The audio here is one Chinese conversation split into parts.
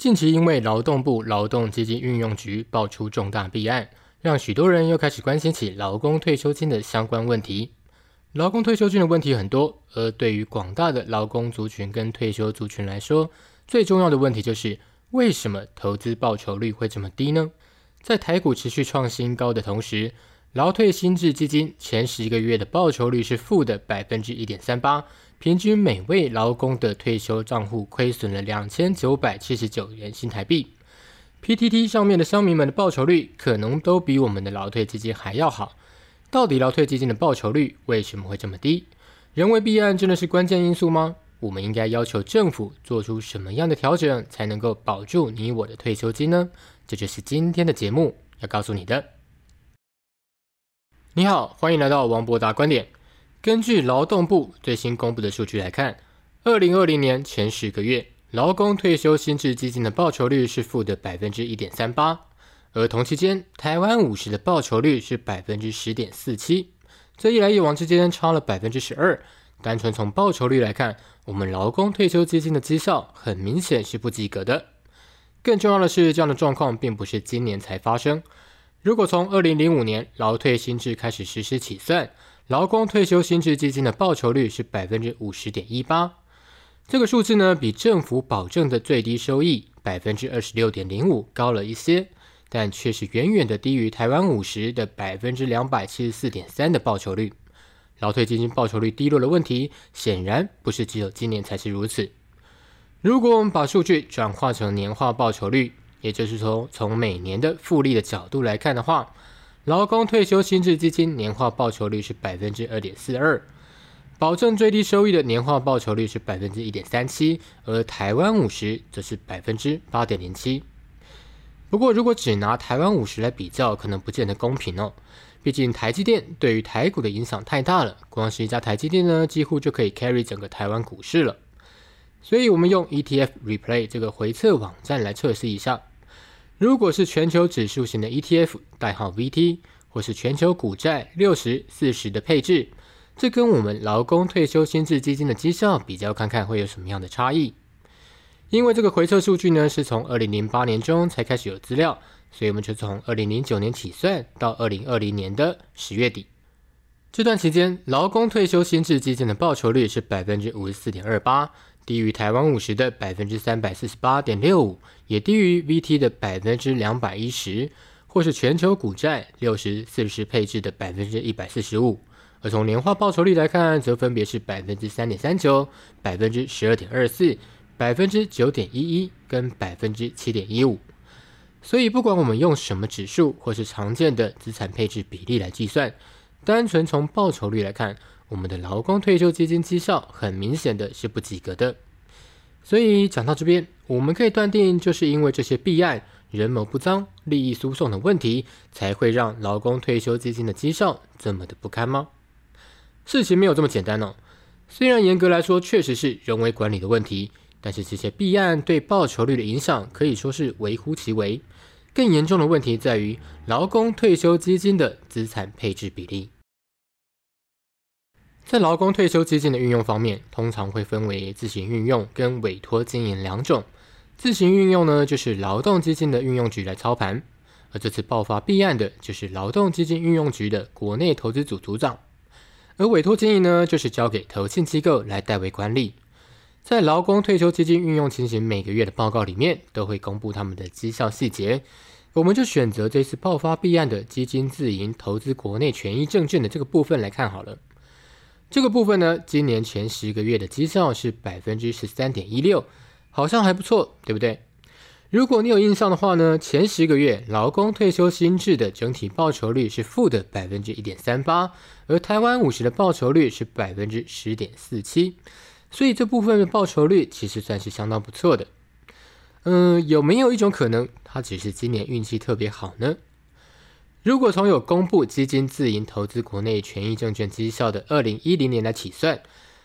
近期因为劳动部劳动基金运用局爆出重大弊案，让许多人又开始关心起劳工退休金的相关问题。劳工退休金的问题很多，而对于广大的劳工族群跟退休族群来说，最重要的问题就是为什么投资报酬率会这么低呢？在台股持续创新高的同时，劳退新制基金前十个月的报酬率是负的百分之一点三八。平均每位劳工的退休账户亏损了两千九百七十九元新台币，PTT 上面的乡民们的报酬率可能都比我们的劳退基金还要好。到底劳退基金的报酬率为什么会这么低？人为弊案真的是关键因素吗？我们应该要求政府做出什么样的调整，才能够保住你我的退休金呢？这就是今天的节目要告诉你的。你好，欢迎来到王博达观点。根据劳动部最新公布的数据来看，二零二零年前十个月，劳工退休新制基金的报酬率是负的百分之一点三八，而同期间，台湾五十的报酬率是百分之十点四七，这一来一往之间差了百分之十二。单纯从报酬率来看，我们劳工退休基金的绩效很明显是不及格的。更重要的是，这样的状况并不是今年才发生。如果从二零零五年劳退新制开始实施起算，劳工退休新制基金的报酬率是百分之五十点一八，这个数字呢，比政府保证的最低收益百分之二十六点零五高了一些，但却是远远的低于台湾五十的百分之两百七十四点三的报酬率。劳退基金报酬率低落的问题，显然不是只有今年才是如此。如果我们把数据转化成年化报酬率，也就是说从每年的复利的角度来看的话，劳工退休新制基金年化报酬率是百分之二点四二，保证最低收益的年化报酬率是百分之一点三七，而台湾五十则是百分之八点零七。不过，如果只拿台湾五十来比较，可能不见得公平哦。毕竟台积电对于台股的影响太大了，光是一家台积电呢，几乎就可以 carry 整个台湾股市了。所以，我们用 ETF Replay 这个回测网站来测试一下。如果是全球指数型的 ETF，代号 VT，或是全球股债六十四十的配置，这跟我们劳工退休新制基金的绩效比较，看看会有什么样的差异。因为这个回测数据呢，是从二零零八年中才开始有资料，所以我们就从二零零九年起算到二零二零年的十月底。这段期间，劳工退休新制基金的报酬率是百分之五十四点二八。低于台湾五十的百分之三百四十八点六五，也低于 VT 的百分之两百一十，或是全球股债六十四十配置的百分之一百四十五。而从年化报酬率来看，则分别是百分之三点三九、百分之十二点二四、百分之九点一一跟百分之七点一五。所以，不管我们用什么指数或是常见的资产配置比例来计算，单纯从报酬率来看，我们的劳工退休基金绩效很明显的是不及格的，所以讲到这边，我们可以断定，就是因为这些弊案、人谋不臧、利益输送的问题，才会让劳工退休基金的绩效这么的不堪吗？事情没有这么简单哦。虽然严格来说确实是人为管理的问题，但是这些弊案对报酬率的影响可以说是微乎其微。更严重的问题在于劳工退休基金的资产配置比例。在劳工退休基金的运用方面，通常会分为自行运用跟委托经营两种。自行运用呢，就是劳动基金的运用局来操盘，而这次爆发弊案的就是劳动基金运用局的国内投资组组长。而委托经营呢，就是交给投信机构来代为管理。在劳工退休基金运用情形每个月的报告里面，都会公布他们的绩效细节。我们就选择这次爆发弊案的基金自营投资国内权益证券的这个部分来看好了。这个部分呢，今年前十个月的绩效是百分之十三点一六，好像还不错，对不对？如果你有印象的话呢，前十个月劳工退休新制的整体报酬率是负的百分之一点三八，而台湾五十的报酬率是百分之十点四七，所以这部分的报酬率其实算是相当不错的。嗯，有没有一种可能，它只是今年运气特别好呢？如果从有公布基金自营投资国内权益证券绩效的二零一零年来起算，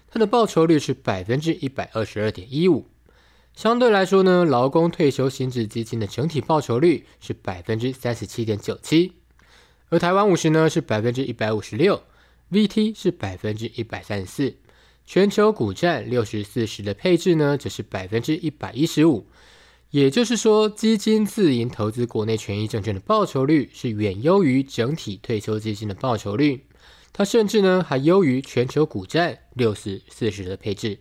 它的报酬率是百分之一百二十二点一五。相对来说呢，劳工退休新制基金的整体报酬率是百分之三十七点九七，而台湾五十呢是百分之一百五十六，VT 是百分之一百三十四，全球股占六十四十的配置呢则是百分之一百一十五。也就是说，基金自营投资国内权益证券的报酬率是远优于整体退休基金的报酬率，它甚至呢还优于全球股债六十四十的配置。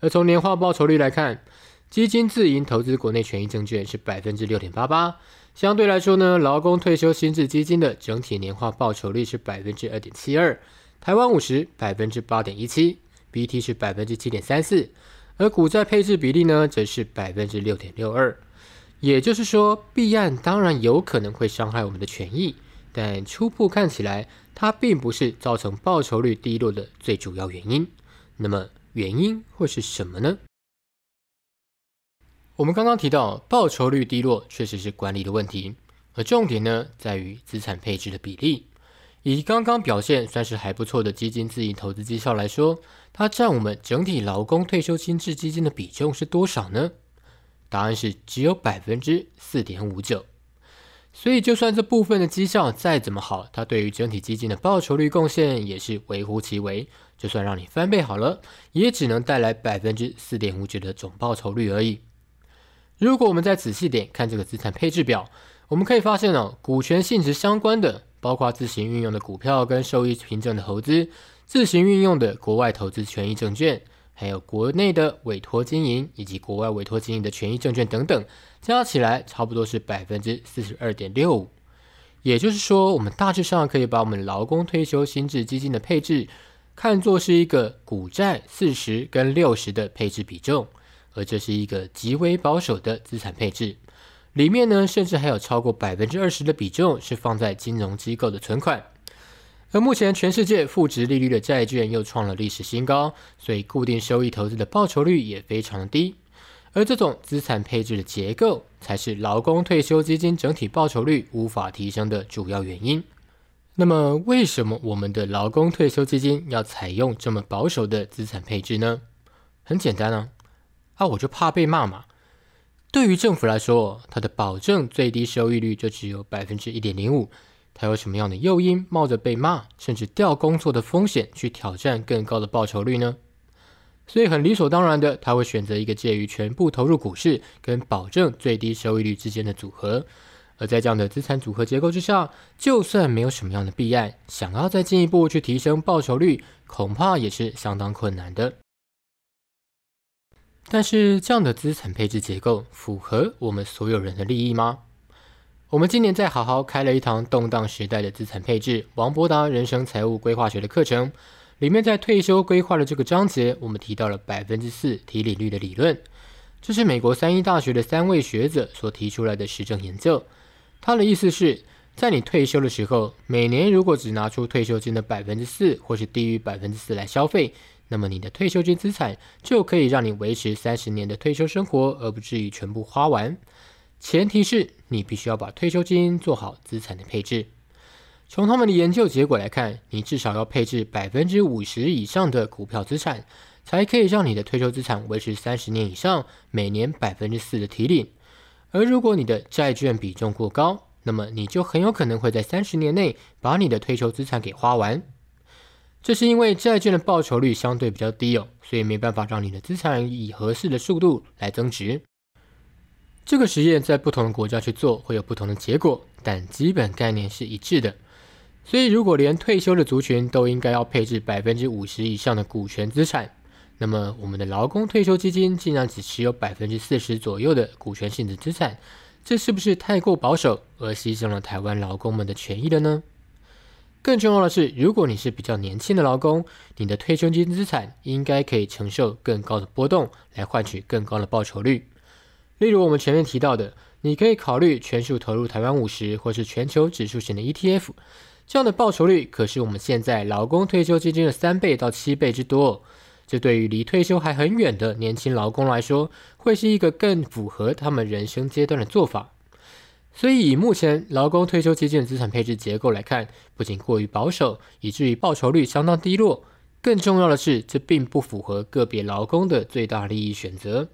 而从年化报酬率来看，基金自营投资国内权益证券是百分之六点八八，相对来说呢，劳工退休新制基金的整体年化报酬率是百分之二点七二，台湾五十百分之八点一七。BT 是百分之七点三四，而股债配置比例呢，则是百分之六点六二。也就是说，弊案当然有可能会伤害我们的权益，但初步看起来，它并不是造成报酬率低落的最主要原因。那么，原因会是什么呢？我们刚刚提到，报酬率低落确实是管理的问题，而重点呢，在于资产配置的比例。以刚刚表现算是还不错的基金自营投资绩效来说，它占我们整体劳工退休新制基金的比重是多少呢？答案是只有百分之四点五九。所以，就算这部分的绩效再怎么好，它对于整体基金的报酬率贡献也是微乎其微。就算让你翻倍好了，也只能带来百分之四点五九的总报酬率而已。如果我们再仔细点看这个资产配置表，我们可以发现哦，股权性质相关的。包括自行运用的股票跟收益凭证的投资，自行运用的国外投资权益证券，还有国内的委托经营以及国外委托经营的权益证券等等，加起来差不多是百分之四十二点六五。也就是说，我们大致上可以把我们劳工退休新制基金的配置看作是一个股债四十跟六十的配置比重，而这是一个极为保守的资产配置。里面呢，甚至还有超过百分之二十的比重是放在金融机构的存款，而目前全世界负值利率的债券又创了历史新高，所以固定收益投资的报酬率也非常低，而这种资产配置的结构才是劳工退休基金整体报酬率无法提升的主要原因。那么，为什么我们的劳工退休基金要采用这么保守的资产配置呢？很简单啊，啊，我就怕被骂嘛。对于政府来说，它的保证最低收益率就只有百分之一点零五，它有什么样的诱因冒着被骂甚至掉工作的风险去挑战更高的报酬率呢？所以很理所当然的，他会选择一个介于全部投入股市跟保证最低收益率之间的组合。而在这样的资产组合结构之下，就算没有什么样的弊案，想要再进一步去提升报酬率，恐怕也是相当困难的。但是这样的资产配置结构符合我们所有人的利益吗？我们今年在好好开了一堂动荡时代的资产配置王伯达人生财务规划学的课程，里面在退休规划的这个章节，我们提到了百分之四提领率的理论，这是美国三一大学的三位学者所提出来的实证研究。他的意思是在你退休的时候，每年如果只拿出退休金的百分之四，或是低于百分之四来消费。那么你的退休金资产就可以让你维持三十年的退休生活，而不至于全部花完。前提是你必须要把退休金做好资产的配置。从他们的研究结果来看，你至少要配置百分之五十以上的股票资产，才可以让你的退休资产维持三十年以上，每年百分之四的提领。而如果你的债券比重过高，那么你就很有可能会在三十年内把你的退休资产给花完。这是因为债券的报酬率相对比较低哦，所以没办法让你的资产以合适的速度来增值。这个实验在不同的国家去做会有不同的结果，但基本概念是一致的。所以如果连退休的族群都应该要配置百分之五十以上的股权资产，那么我们的劳工退休基金竟然只持有百分之四十左右的股权性质资产，这是不是太过保守而牺牲了台湾劳工们的权益了呢？更重要的是，如果你是比较年轻的劳工，你的退休金资产应该可以承受更高的波动，来换取更高的报酬率。例如我们前面提到的，你可以考虑全数投入台湾五十或是全球指数型的 ETF，这样的报酬率可是我们现在劳工退休基金的三倍到七倍之多。这对于离退休还很远的年轻劳工来说，会是一个更符合他们人生阶段的做法。所以，以目前劳工退休基金的资产配置结构来看，不仅过于保守，以至于报酬率相当低落。更重要的是，这并不符合个别劳工的最大利益选择，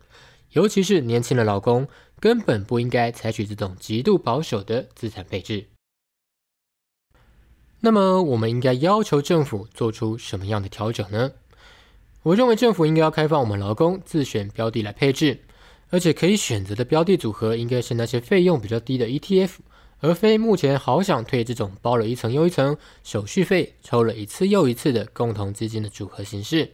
尤其是年轻的劳工，根本不应该采取这种极度保守的资产配置。那么，我们应该要求政府做出什么样的调整呢？我认为政府应该要开放我们劳工自选标的来配置。而且可以选择的标的组合应该是那些费用比较低的 ETF，而非目前好想退这种包了一层又一层手续费、抽了一次又一次的共同基金的组合形式。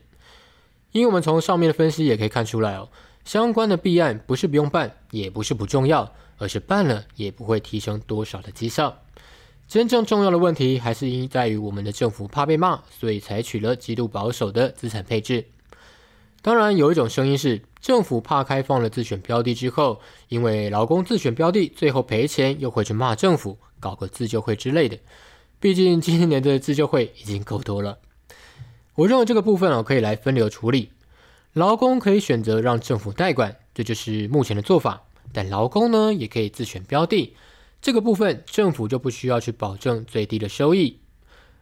因为我们从上面的分析也可以看出来哦，相关的弊案不是不用办，也不是不重要，而是办了也不会提升多少的绩效。真正重要的问题还是因在于我们的政府怕被骂，所以采取了极度保守的资产配置。当然，有一种声音是，政府怕开放了自选标的之后，因为劳工自选标的最后赔钱，又会去骂政府，搞个自救会之类的。毕竟今年的自救会已经够多了。我认为这个部分啊，可以来分流处理。劳工可以选择让政府代管，这就是目前的做法。但劳工呢，也可以自选标的，这个部分政府就不需要去保证最低的收益。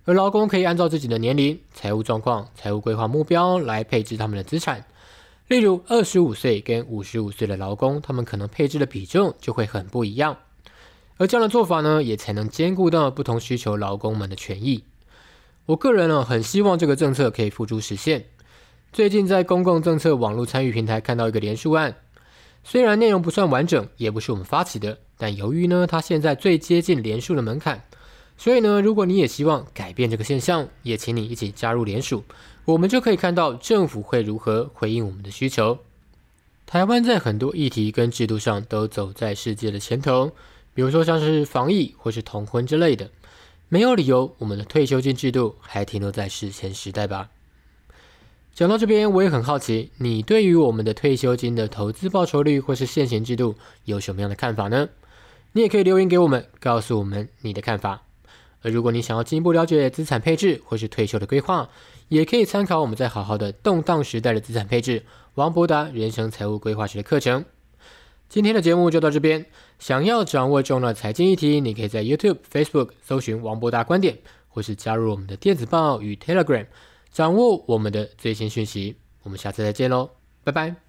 而劳工可以按照自己的年龄、财务状况、财务规划目标来配置他们的资产。例如，二十五岁跟五十五岁的劳工，他们可能配置的比重就会很不一样。而这样的做法呢，也才能兼顾到不同需求劳工们的权益。我个人呢，很希望这个政策可以付诸实现。最近在公共政策网络参与平台看到一个连署案，虽然内容不算完整，也不是我们发起的，但由于呢，它现在最接近连署的门槛。所以呢，如果你也希望改变这个现象，也请你一起加入联署，我们就可以看到政府会如何回应我们的需求。台湾在很多议题跟制度上都走在世界的前头，比如说像是防疫或是同婚之类的，没有理由我们的退休金制度还停留在史前时代吧？讲到这边，我也很好奇，你对于我们的退休金的投资报酬率或是现行制度有什么样的看法呢？你也可以留言给我们，告诉我们你的看法。而如果你想要进一步了解资产配置或是退休的规划，也可以参考我们在好好的动荡时代的资产配置王博达人生财务规划学的课程。今天的节目就到这边，想要掌握重要的财经议题，你可以在 YouTube、Facebook 搜寻王博达观点，或是加入我们的电子报与 Telegram，掌握我们的最新讯息。我们下次再见喽，拜拜。